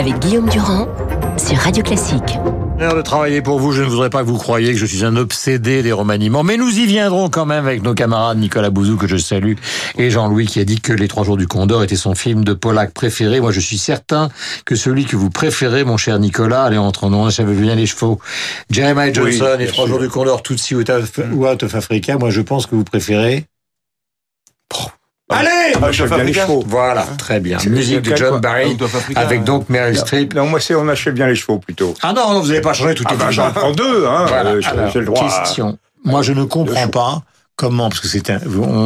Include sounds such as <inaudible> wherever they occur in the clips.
avec Guillaume Durand sur Radio Classique. L'heure de travailler pour vous, je ne voudrais pas que vous croyiez que je suis un obsédé des remaniements, mais nous y viendrons quand même avec nos camarades Nicolas Bouzou, que je salue, et Jean-Louis qui a dit que Les Trois Jours du Condor était son film de Pollack préféré. Moi, je suis certain que celui que vous préférez, mon cher Nicolas, allez, entre nous, ça veut bien les chevaux. Jeremiah Johnson, Les Trois Jours du Condor, Tutsi ou Out of Africa, moi, je pense que vous préférez... Allez ah, je bien les chevaux. Voilà, très bien. Musique de John Barry, avec donc Meryl Streep. Non, moi, c'est on achète bien les chevaux plutôt. Ah non, non vous n'avez pas changé tout ah bah, J'en prends deux, hein. Voilà. Euh, le droit. Question. Moi, je ne comprends pas Comment Parce que c'est un,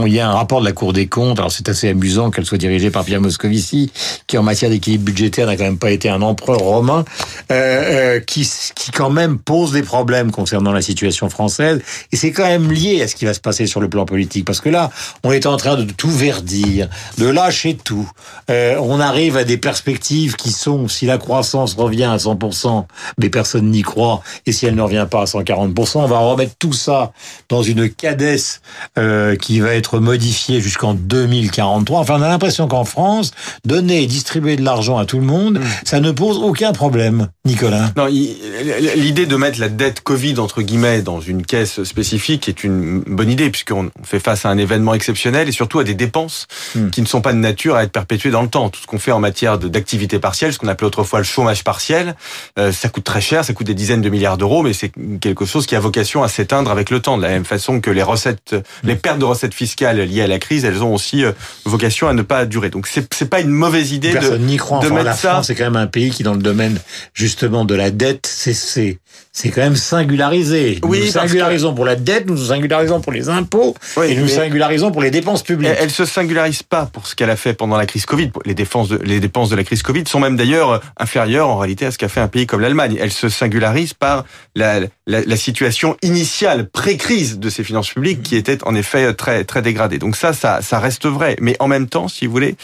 il y a un rapport de la Cour des comptes. Alors c'est assez amusant qu'elle soit dirigée par Pierre Moscovici, qui en matière d'équilibre budgétaire n'a quand même pas été un empereur romain, euh, euh, qui, qui quand même pose des problèmes concernant la situation française. Et c'est quand même lié à ce qui va se passer sur le plan politique, parce que là, on est en train de tout verdir, de lâcher tout. Euh, on arrive à des perspectives qui sont, si la croissance revient à 100%, mais personne n'y croit, et si elle ne revient pas à 140%, on va remettre tout ça dans une cadesse euh, qui va être modifié jusqu'en 2043. Enfin, on a l'impression qu'en France, donner et distribuer de l'argent à tout le monde, mm. ça ne pose aucun problème. Nicolas Non, l'idée de mettre la dette Covid entre guillemets dans une caisse spécifique est une bonne idée puisqu'on fait face à un événement exceptionnel et surtout à des dépenses mm. qui ne sont pas de nature à être perpétuées dans le temps. Tout ce qu'on fait en matière d'activité partielle, ce qu'on appelait autrefois le chômage partiel, euh, ça coûte très cher, ça coûte des dizaines de milliards d'euros, mais c'est quelque chose qui a vocation à s'éteindre avec le temps, de la même façon que les recettes les pertes de recettes fiscales liées à la crise, elles ont aussi euh, vocation à ne pas durer. Donc c'est c'est pas une mauvaise idée Personne de, n'y croit. de la France, c'est quand même un pays qui, dans le domaine justement de la dette, c'est c'est quand même singularisé. Oui, nous singularisons pour la dette, nous nous singularisons pour les impôts et nous singularisons pour les dépenses publiques. Elle, se singularise pas pour ce qu'elle a fait pendant la crise Covid. Les dépenses de, les dépenses de la crise Covid sont même d'ailleurs inférieures en réalité à ce qu'a fait un pays comme l'Allemagne. Elle se singularise par la, la, la situation initiale pré-crise de ses finances publiques qui était en effet très très dégradée. Donc ça, ça, ça reste vrai. Mais en même temps, si vous voulez,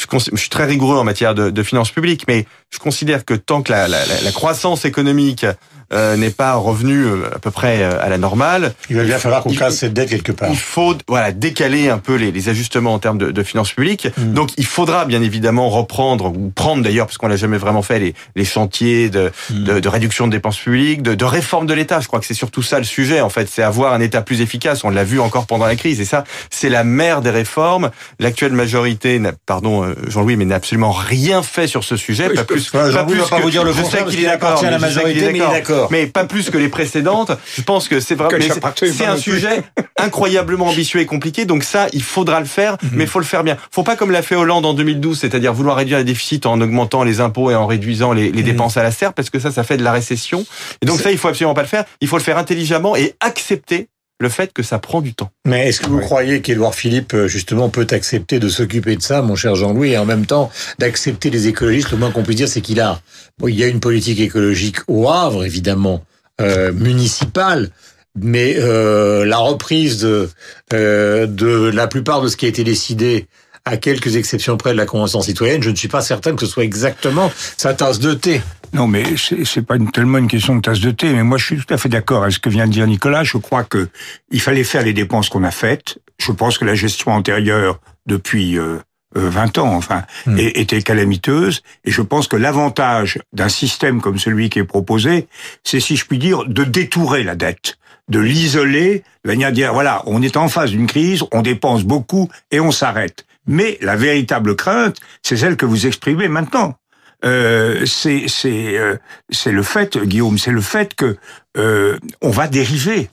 je, je suis très rigoureux en matière de, de finances publiques, mais je considère que tant que la, la, la croissance économique euh, n'est pas revenu euh, à peu près euh, à la normale. Il va bien falloir qu'on casse cette dette quelque part. Il faut voilà décaler un peu les, les ajustements en termes de, de finances publiques. Hmm. Donc il faudra bien évidemment reprendre ou prendre d'ailleurs parce qu'on l'a jamais vraiment fait les, les chantiers de, hmm. de, de, réduction de dépenses publiques, de, de réforme de l'État. Je crois que c'est surtout ça le sujet en fait, c'est avoir un État plus efficace. On l'a vu encore pendant la crise et ça c'est la mère des réformes. L'actuelle majorité, pardon Jean-Louis, mais n'a absolument rien fait sur ce sujet. pas plus, pas plus que, vous dire le je sais qu'il est d'accord, la majorité, mais il est d'accord mais pas plus que les précédentes. Je pense que c'est vraiment, c'est un sujet incroyablement ambitieux et compliqué. Donc ça, il faudra le faire, mhm. mais il faut le faire bien. Faut pas comme l'a fait Hollande en 2012, c'est-à-dire vouloir réduire le déficit en augmentant les impôts et en réduisant les, les mhm. dépenses à la serre, parce que ça, ça fait de la récession. Et donc ça, il faut absolument pas le faire. Il faut le faire intelligemment et accepter le fait que ça prend du temps. Mais est-ce que vous croyez qu'Édouard Philippe, euh, justement, peut accepter de s'occuper de ça, mon cher Jean-Louis, et en même temps d'accepter les écologistes Le moins qu'on puisse dire, c'est qu'il a, bon, il y a une politique écologique au Havre, évidemment, euh, municipale, mais euh, la reprise de, euh, de la plupart de ce qui a été décidé à quelques exceptions près de la Convention citoyenne, je ne suis pas certain que ce soit exactement sa tasse de thé. Non, mais c'est pas tellement une question de tasse de thé, mais moi je suis tout à fait d'accord avec ce que vient de dire Nicolas. Je crois que il fallait faire les dépenses qu'on a faites. Je pense que la gestion antérieure depuis euh, 20 euh, ans, enfin, hmm. était calamiteuse. Et je pense que l'avantage d'un système comme celui qui est proposé, c'est, si je puis dire, de détourer la dette de l'isoler, de venir dire, voilà, on est en phase d'une crise, on dépense beaucoup et on s'arrête. Mais la véritable crainte, c'est celle que vous exprimez maintenant euh, c'est c'est euh, c'est le fait, Guillaume, c'est le fait que euh, on va dériver.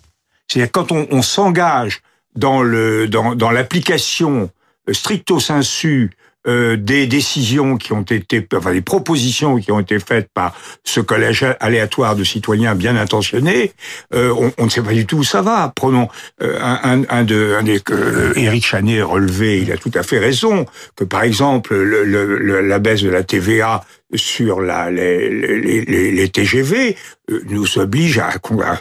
C'est-à-dire quand on, on s'engage dans le dans dans l'application stricto sensu euh, des décisions qui ont été, enfin des propositions qui ont été faites par ce collège aléatoire de citoyens bien intentionnés, euh, on, on, ne sait pas du tout où ça va. Prenons euh, un, un, de, un des que Éric Chanet relevé, il a tout à fait raison que par exemple le, le, la baisse de la TVA sur la, les, les, les, les TGV euh, nous oblige à,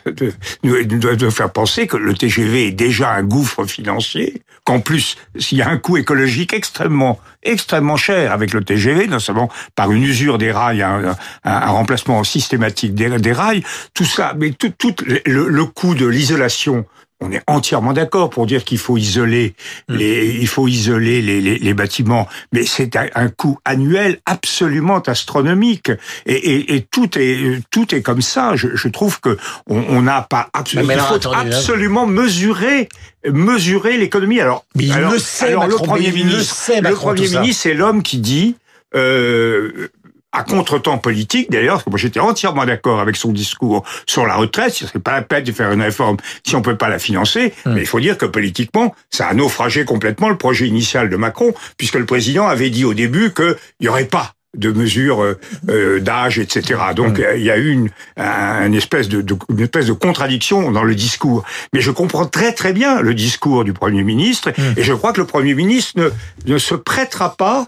de, de, faire penser que le TGV est déjà un gouffre financier, qu'en plus, s'il y a un coût écologique extrêmement, extrêmement cher avec le TGV, notamment par une usure des rails, un, un, remplacement systématique des, des, rails, tout ça, mais tout, tout le, le coût de l'isolation on est entièrement d'accord pour dire qu'il faut isoler hmm. les, il faut isoler les, les, les bâtiments, mais c'est un, coût annuel absolument astronomique et, et, et, tout est tout est comme ça. Je, je trouve que on n'a pas absolument, il faut absolument mesurer mesurer l'économie. Alors, alors, le, alors le premier ministre, le, premier ministre, c'est l'homme qui dit euh, à contre-temps politique d'ailleurs, parce que moi j'étais entièrement d'accord avec son discours sur la retraite, ce serait pas la peine de faire une réforme si on peut pas la financer, hmm. mais il faut dire que politiquement, ça a naufragé complètement le projet initial de Macron, puisque le président avait dit au début qu'il n'y aurait pas de mesures euh, euh, d'âge, etc. Donc hmm. il y a eu une, une, espèce de, une espèce de contradiction dans le discours. Mais je comprends très très bien le discours du Premier ministre, hmm. et je crois que le Premier ministre ne, ne se prêtera pas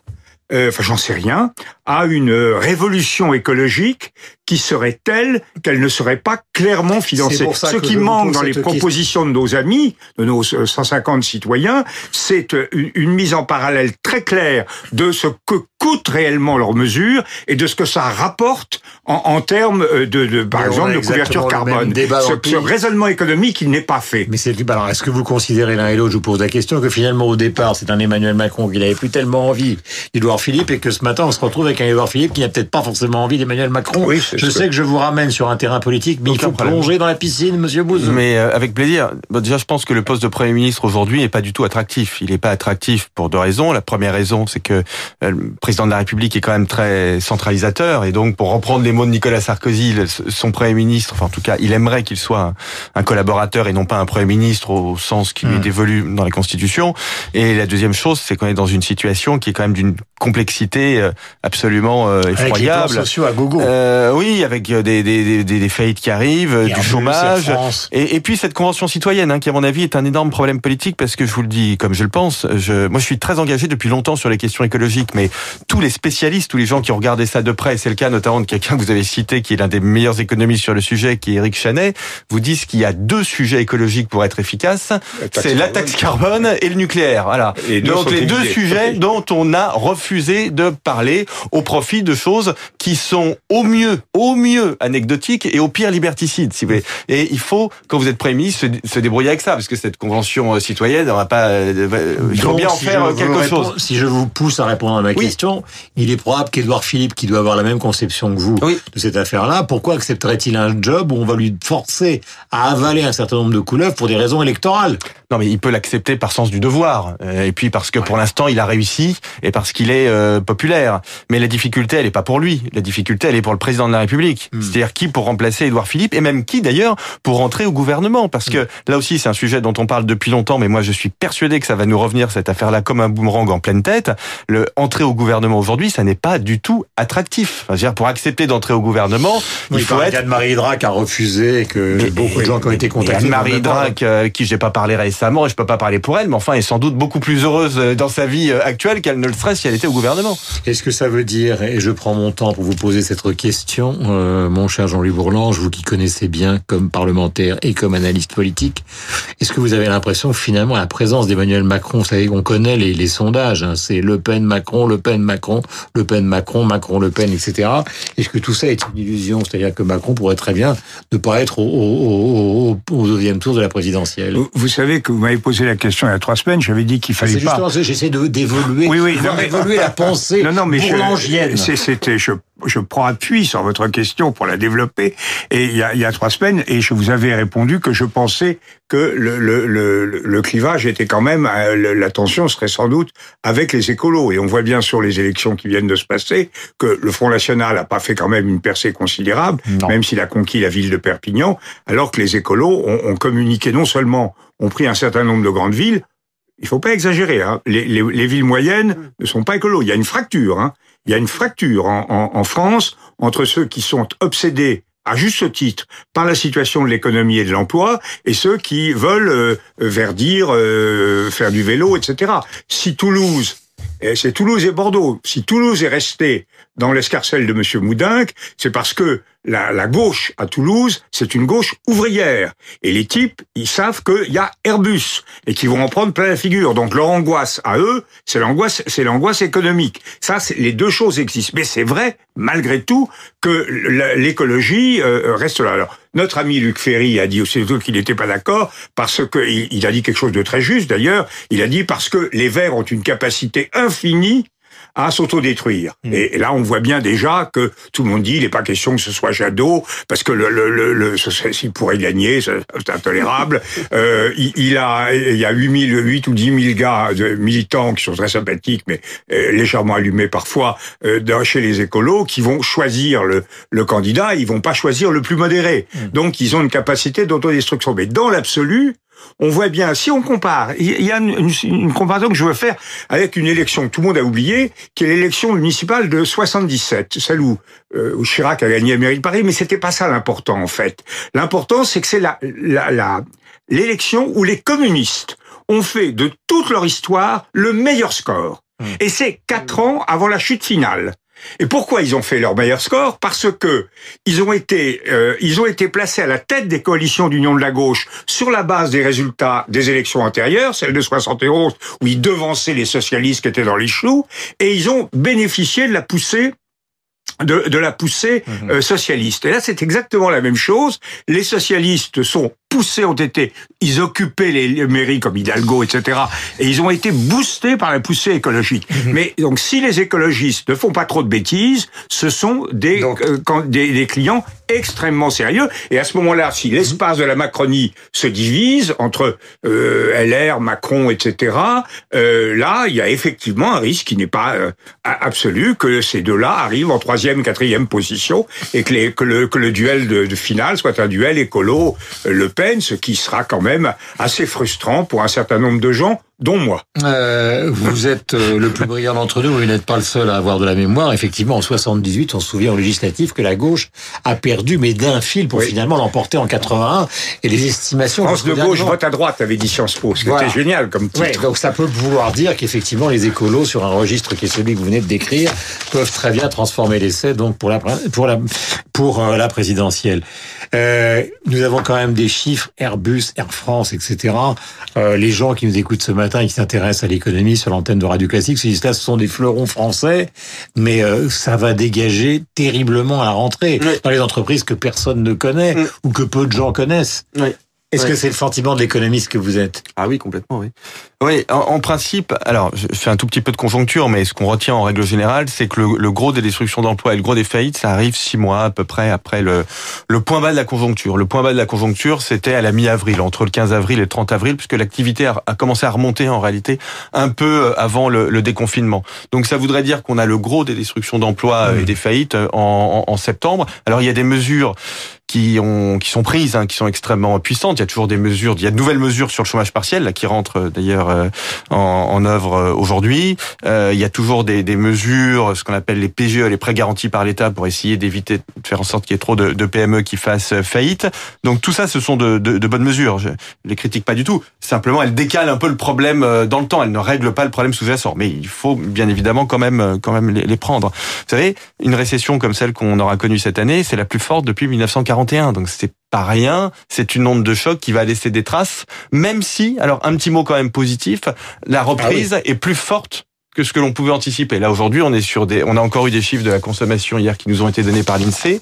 enfin j'en sais rien, à une révolution écologique qui serait telle qu'elle ne serait pas clairement financée. Ce qui manque dans les propositions de nos amis, de nos 150 citoyens, c'est une mise en parallèle très claire de ce que coûtent réellement leurs mesures et de ce que ça rapporte en, en termes de, de par exemple, de couverture carbone. Ce, ce, raisonnement économique, il n'est pas fait. Mais c'est alors est-ce que vous considérez l'un et l'autre, je vous pose la question, que finalement au départ, c'est un Emmanuel Macron qui n'avait plus tellement envie d'Edouard Philippe et que ce matin on se retrouve avec un Edouard Philippe qui n'a peut-être pas forcément envie d'Emmanuel Macron. Oui, je sais que je vous ramène sur un terrain politique, mais il faut plonger dans la piscine, Monsieur Bouzou. Mais euh, avec plaisir. déjà, je pense que le poste de Premier ministre aujourd'hui n'est pas du tout attractif. Il n'est pas attractif pour deux raisons. La première raison, c'est que euh, le président de la République est quand même très centralisateur, et donc pour reprendre les mots de Nicolas Sarkozy, son Premier ministre, enfin en tout cas, il aimerait qu'il soit un, collaborateur et non pas un Premier ministre au sens qui lui est hmm. dévolu dans la Constitution. Et la deuxième chose, c'est qu'on est dans une situation qui est quand même d'une complexité euh, absolument effroyable. Avec les sociaux à gogo. Euh, oui, avec des, des, des, des faillites qui arrivent, du chômage, et, et, puis cette convention citoyenne, hein, qui à mon avis est un énorme problème politique, parce que je vous le dis comme je le pense, je, moi je suis très engagé depuis longtemps sur les questions écologiques, mais tous les spécialistes, tous les gens qui ont regardé ça de près, et c'est le cas notamment de quelqu'un que vous avez cité, qui est l'un des meilleurs économistes sur le sujet, qui est Eric Chanet, vous disent qu'il y a deux sujets écologiques pour être efficace, c'est la taxe carbone et le nucléaire. Voilà. Et Donc les deux sujets dont on a refusé de parler au profit de choses qui sont au mieux, au mieux anecdotiques et au pire liberticide, si vous voulez. Et il faut, quand vous êtes Premier ministre, se, débrouiller avec ça, parce que cette convention euh, citoyenne, on va pas, euh, il faut bien en faire quelque chose. Si je vous pousse à répondre à ma question, il est probable qu'Édouard Philippe, qui doit avoir la même conception que vous de cette affaire-là, pourquoi accepterait-il un job où on va lui forcer à avaler un certain nombre de couleuvres pour des raisons électorales? Non, mais il peut l'accepter par sens du devoir, euh, et puis parce que pour l'instant il a réussi et parce qu'il est populaire. Mais la difficulté, elle est pas pour lui. La difficulté, elle est pour le président de la République. Hmm. C'est-à-dire qui pour remplacer Édouard Philippe et même qui d'ailleurs pour rentrer au gouvernement parce que là aussi c'est un sujet dont on parle depuis longtemps mais moi je suis persuadé que ça va nous revenir cette affaire-là comme un boomerang en pleine tête. Le entrer au gouvernement aujourd'hui, ça n'est pas du tout attractif. Enfin, dire pour accepter d'entrer au gouvernement, il faut être Anne-Marie Drac a refusé que beaucoup de gens qui ont été contactés Anne-Marie Drac euh, qui j'ai pas parlé récemment et je peux pas parler pour elle mais enfin est sans doute beaucoup plus heureuse euh, dans sa vie euh, actuelle qu'elle ne le serait si elle était au gouvernement. Est-ce que ça veut dire et je prends mon temps pour vous poser cette question mon cher Jean-Louis Bourlange, vous qui connaissez bien comme parlementaire et comme analyste politique, est-ce que vous avez l'impression que finalement la présence d'Emmanuel Macron, vous savez qu'on connaît les, les sondages, hein, c'est Le Pen, Macron, Le Pen, Macron, Le Pen, Macron, Macron, Le Pen, etc. Est-ce que tout ça est une illusion? C'est-à-dire que Macron pourrait très bien ne pas être au, au, au, au deuxième tour de la présidentielle. Vous, savez que vous m'avez posé la question il y a trois semaines, j'avais dit qu'il fallait pas... J'essaie d'évoluer, oui, oui, la pensée non, non, mais C'était, je je prends appui sur votre question pour la développer. Et il y a, il y a trois semaines, et je vous avais répondu que je pensais que le, le, le, le clivage était quand même, euh, la tension serait sans doute avec les écolos. Et on voit bien sur les élections qui viennent de se passer que le Front National n'a pas fait quand même une percée considérable, même s'il a conquis la ville de Perpignan, alors que les écolos ont, ont communiqué non seulement ont pris un certain nombre de grandes villes, il faut pas exagérer. Hein. Les, les, les, villes moyennes ne sont pas écolos. Il y a une fracture. Hein il y a une fracture en, en, France entre ceux qui sont obsédés à juste titre par la situation de l'économie et de l'emploi et ceux qui veulent euh, verdir, euh, faire du vélo, etc. Si Toulouse, c'est Toulouse et Bordeaux, si Toulouse est resté dans l'escarcelle de M. Moudinque, c'est parce que la, la, gauche à Toulouse, c'est une gauche ouvrière. Et les types, ils savent qu'il y a Airbus et qu'ils vont en prendre plein la figure. Donc leur angoisse à eux, c'est l'angoisse, c'est l'angoisse économique. Ça, les deux choses existent. Mais c'est vrai, malgré tout, que l'écologie euh, reste là. Alors, notre ami Luc Ferry a dit aussi qu'il n'était pas d'accord parce que il a dit quelque chose de très juste d'ailleurs. Il a dit parce que les Verts ont une capacité infinie à s'autodétruire. Mm. Et, là, on voit bien déjà que tout le monde dit, il n'est pas question que ce soit Jadot, parce que le, le, le, le s'il pourrait gagner, c'est intolérable. <laughs> euh, il, il, a, il y a 8, 000, 8 ou 10 000 gars de militants qui sont très sympathiques, mais euh, légèrement allumés parfois, euh, chez les écolos, qui vont choisir le, le candidat, ils vont pas choisir le plus modéré. Mm. Donc, ils ont une capacité d'autodestruction. Mais dans l'absolu, on voit bien, si on compare, il y a une, comparaison que je veux faire avec une élection que tout le monde a oubliée, qui est l'élection municipale de 77, celle où, euh, Chirac a gagné la mairie de Paris, mais c'était pas ça l'important en fait. L'important, c'est que c'est la, la, l'élection où les communistes ont fait de toute leur histoire le meilleur score. Mmh. Et c'est quatre ans avant la chute finale. Et pourquoi ils ont fait leur meilleur score? Parce que ils ont été euh, ils ont été placés à la tête des coalitions d'union de la gauche sur la base des résultats des élections antérieures, celle de 71 où ils devançaient les socialistes qui étaient dans les choux, et ils ont bénéficié de la poussée de, de la poussée mhm. euh, socialiste. Et là, c'est exactement la même chose. Les socialistes sont poussés, ont été, ils occupaient les mairies comme Hidalgo, etc. Et ils ont été boostés par la poussée écologique. Mhm. Mais donc, si les écologistes ne font pas trop de bêtises, ce sont des, euh, des, des, clients extrêmement sérieux. Et à ce moment-là, si l'espace de la Macronie se divise entre euh, LR, Macron, etc., euh, là, il y a effectivement un risque qui n'est pas euh, absolu que ces deux-là arrivent en troisième, quatrième position et que, les, que, le, que le duel de, de finale soit un duel écolo-Le Ce qui sera quand même assez frustrant pour un certain nombre de gens dont moi. Euh, vous êtes euh, le plus brillant d'entre nous, vous n'êtes pas le seul à avoir de la mémoire. Effectivement, en 78, on se souvient au législatif que la gauche a perdu, mais d'un fil pour finalement l'emporter en 81. Et les estimations... France de gauche, vote à droite, avait dit Sciences Po. C'était génial comme titre. donc ça peut vouloir dire qu'effectivement, les écolos, sur un registre qui est celui que vous venez de décrire, peuvent très bien transformer l'essai donc pour la, pour la, pour euh, la présidentielle. Euh, nous avons quand même des chiffres, Airbus, Air France, etc. Euh, les gens qui nous écoutent ce matin et qui s'intéressent à l'économie sur l'antenne de Radio Classique se disent là, ce sont des fleurons français, mais euh, ça va dégager terriblement à la rentrée dans les entreprises que personne ne connaît mm. ou que peu de gens connaissent. Oui. Est-ce que c'est le sentiment de l'économiste que vous êtes? Ah oui, complètement, oui. Oui, en, principe, alors je fais un tout petit peu de conjoncture, mais ce qu'on retient en règle générale, c'est que le, gros des destructions d'emplois et le gros des faillites, ça arrive six mois à peu près après le, le point bas de la conjoncture. Le point bas de la conjoncture, c'était à la mi-avril, entre le 15 avril et le 30 avril, puisque l'activité a, commencé à remonter en réalité un peu avant le, déconfinement. Donc ça voudrait dire qu'on a le gros des destructions d'emplois et des faillites en, en septembre. Alors il y a des mesures qui ont qui sont prises, hein, qui sont extrêmement puissantes. Il y a toujours des mesures, il y a de nouvelles mesures sur le chômage partiel là, qui rentrent euh, d'ailleurs euh, en, en, œuvre euh, aujourd'hui. Euh, il y a toujours des, des, mesures, ce qu'on appelle les PGE, les prêts garantis par l'État, pour essayer d'éviter de faire en sorte qu'il y ait trop de, de, PME qui fassent faillite. Donc tout ça, ce sont de, de, de bonnes mesures. Je les critique pas du tout. Simplement, elles décalent un peu le problème dans le temps. Elles ne règlent pas le problème sous-jacent. Mais il faut bien évidemment quand même quand même les, les prendre. Vous savez, une récession comme celle qu'on aura connue cette année, c'est la plus forte depuis 1940 donc c'est pas rien. C'est une onde de choc qui va laisser des traces, même si, alors un petit mot quand même positif, la reprise ah est plus forte que ce que l'on pouvait anticiper. Là aujourd'hui, on est sur des, on a encore eu des chiffres de la consommation hier qui nous ont été donnés par l'Insee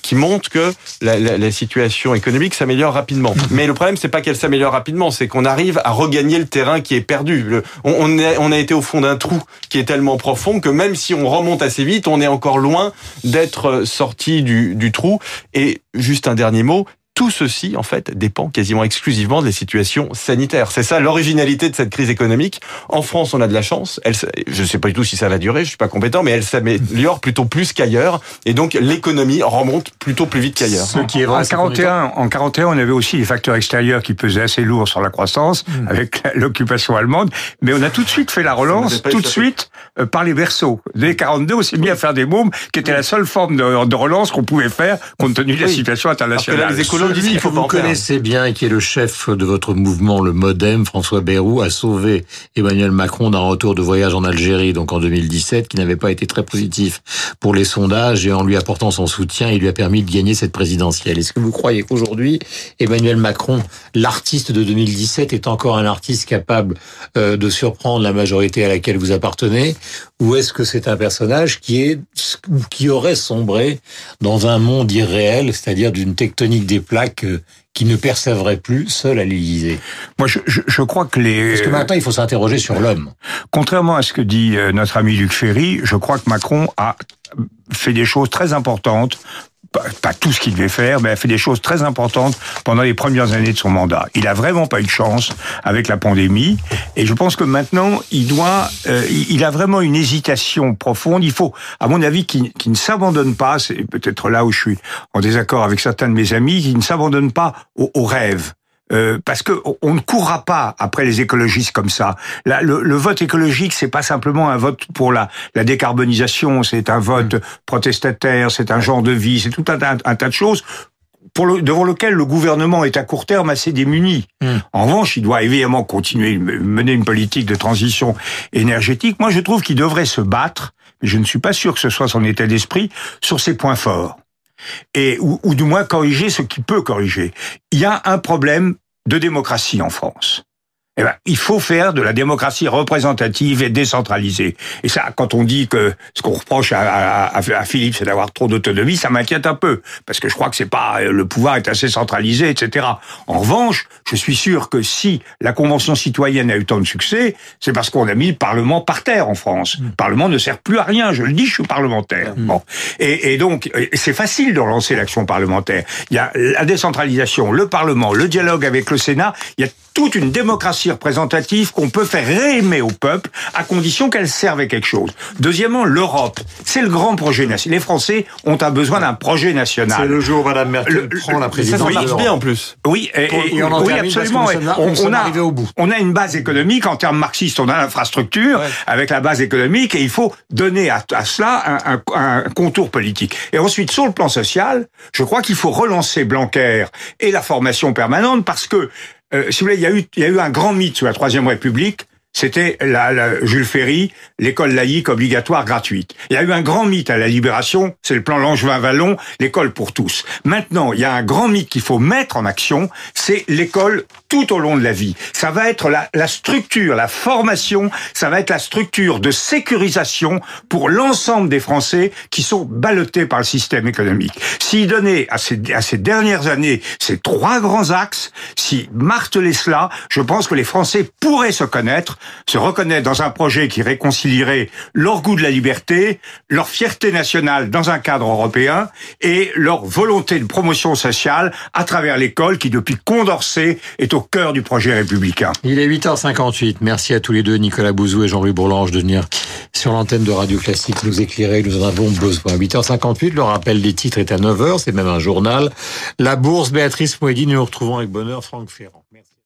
qui montrent que la, la, la situation économique s'améliore rapidement. <laughs> Mais le problème, c'est pas qu'elle s'améliore rapidement, c'est qu'on arrive à regagner le terrain qui est perdu. Le, on, on, a, on a été au fond d'un trou qui est tellement profond que même si on remonte assez vite, on est encore loin d'être sorti du, du trou. Et juste un dernier mot, tout ceci, en fait, dépend quasiment exclusivement de la situation sanitaire. C'est ça l'originalité de cette crise économique. En France, on a de la chance. Elle, je ne sais pas du tout si ça va durer, je suis pas compétent, mais elle s'améliore plutôt plus qu'ailleurs. Et donc, l'économie remonte plutôt plus vite qu'ailleurs. Ce qui est vrai, en 41, en 41, on avait aussi des facteurs extérieurs qui pesaient assez lourd sur la croissance, hmm. avec <laughs> l'occupation allemande. Mais on a tout de suite fait la relance, tout de suite, par les berceaux. Dès 42, on s'est mis à faire des mômes, qui était la seule forme de, de relance qu'on pouvait faire, compte tenu de la situation internationale. les que vous connaissez bien et qui est le chef de votre mouvement, le MoDem, François Bayrou, a sauvé Emmanuel Macron d'un retour de voyage en Algérie, donc en 2017, qui n'avait pas été très positif pour les sondages, et en lui apportant son soutien, il lui a permis de gagner cette présidentielle. Est-ce que vous croyez qu'aujourd'hui, Emmanuel Macron, l'artiste de 2017, est encore un artiste capable euh, de surprendre la majorité à laquelle vous appartenez, ou est-ce que c'est un personnage qui est qui aurait sombré dans un monde irréel, c'est-à-dire d'une tectonique des plaques plaque euh, qui ne persévérait plus seul à l'Élysée? Moi, je, je, je, crois que les... Parce que maintenant, il faut s'interroger sur l'homme. Contrairement à ce que dit euh, notre ami Luc Ferry, je crois que Macron a fait des choses très importantes pas, tout ce qu'il devait faire, mais a fait des choses très importantes pendant les premières années de son mandat. Il a vraiment pas eu de chance avec la pandémie, et je pense que maintenant il doit, euh, il a vraiment une hésitation profonde. Il faut, à mon avis, qu'il ne s'abandonne pas. C'est peut-être là où je suis en désaccord avec certains de mes amis, qu'il ne s'abandonne pas au, au rêve. Euh, parce que on ne courra pas après les écologistes comme ça. le, le, vote écologique, c'est pas simplement un vote pour la, la décarbonisation, c'est un vote mm. protestataire, c'est un genre de vie, c'est tout un, un, tas de choses pour le, devant lequel le gouvernement est à court terme assez démuni. Mm. En revanche, il doit évidemment continuer mener une politique de transition énergétique. Moi, je trouve qu'il devrait se battre, mais je ne suis pas sûr que ce soit son état d'esprit, sur ses points forts et ou, ou du moins corriger ce qui peut corriger. Il y a un problème de démocratie en France eh ben, il faut faire de la démocratie représentative et décentralisée. Et ça, quand on dit que ce qu'on reproche à, à, à Philippe, c'est d'avoir trop d'autonomie, ça m'inquiète un peu, parce que je crois que c'est pas le pouvoir est assez centralisé, etc. En revanche, je suis sûr que si la Convention citoyenne a eu tant de succès, c'est parce qu'on a mis le Parlement par terre en France. Mm. Le Parlement ne sert plus à rien. Je le dis, je suis parlementaire. Mm. Bon, et, et donc c'est facile de relancer l'action parlementaire. Il y a la décentralisation, le Parlement, le dialogue avec le Sénat. Il y a toute une démocratie représentative qu'on peut faire réaimer au peuple à condition qu'elle serve à quelque chose. Deuxièmement, l'Europe. C'est le grand projet national. Les Français ont un besoin d'un projet national. C'est le jour où Mme Merkel prend la présidence. Ça, marche bien en plus. Oui, et, oui absolument. On, on, a, au bout. on a une base économique en termes marxistes. On a l'infrastructure avec la base économique et il faut donner à, à cela un, un, un, contour politique. Et ensuite, sur le plan social, je crois qu'il faut relancer Blanquer et la formation permanente parce que euh, si vous voulez, il y, a eu, il y a eu un grand mythe sur la Troisième République, c'était la, la, Jules Ferry, l'école laïque obligatoire gratuite. Il y a eu un grand mythe à la Libération, c'est le plan Langevin-Vallon, l'école pour tous. Maintenant, il y a un grand mythe qu'il faut mettre en action, c'est l'école tout au long de la vie. Ça va être la, la, structure, la formation, ça va être la structure de sécurisation pour l'ensemble des Français qui sont ballottés par le système économique. S'il donnait à ces, à ces dernières années ces trois grands axes, s'il martelait cela, je pense que les Français pourraient se connaître se reconnaître dans un projet qui réconcilierait leur goût de la liberté, leur fierté nationale dans un cadre européen et leur volonté de promotion sociale à travers l'école qui, depuis Condorcet, est au cœur du projet républicain. Il est 8h58. Merci à tous les deux, Nicolas Bouzou et Jean-Louis Bourlange, de venir sur l'antenne de Radio Classique nous éclairer. Nous en avons besoin. 8h58, le rappel des titres est à 9h, c'est même un journal. La bourse, Béatrice Mouedi, nous nous retrouvons avec bonheur Franck Ferrand.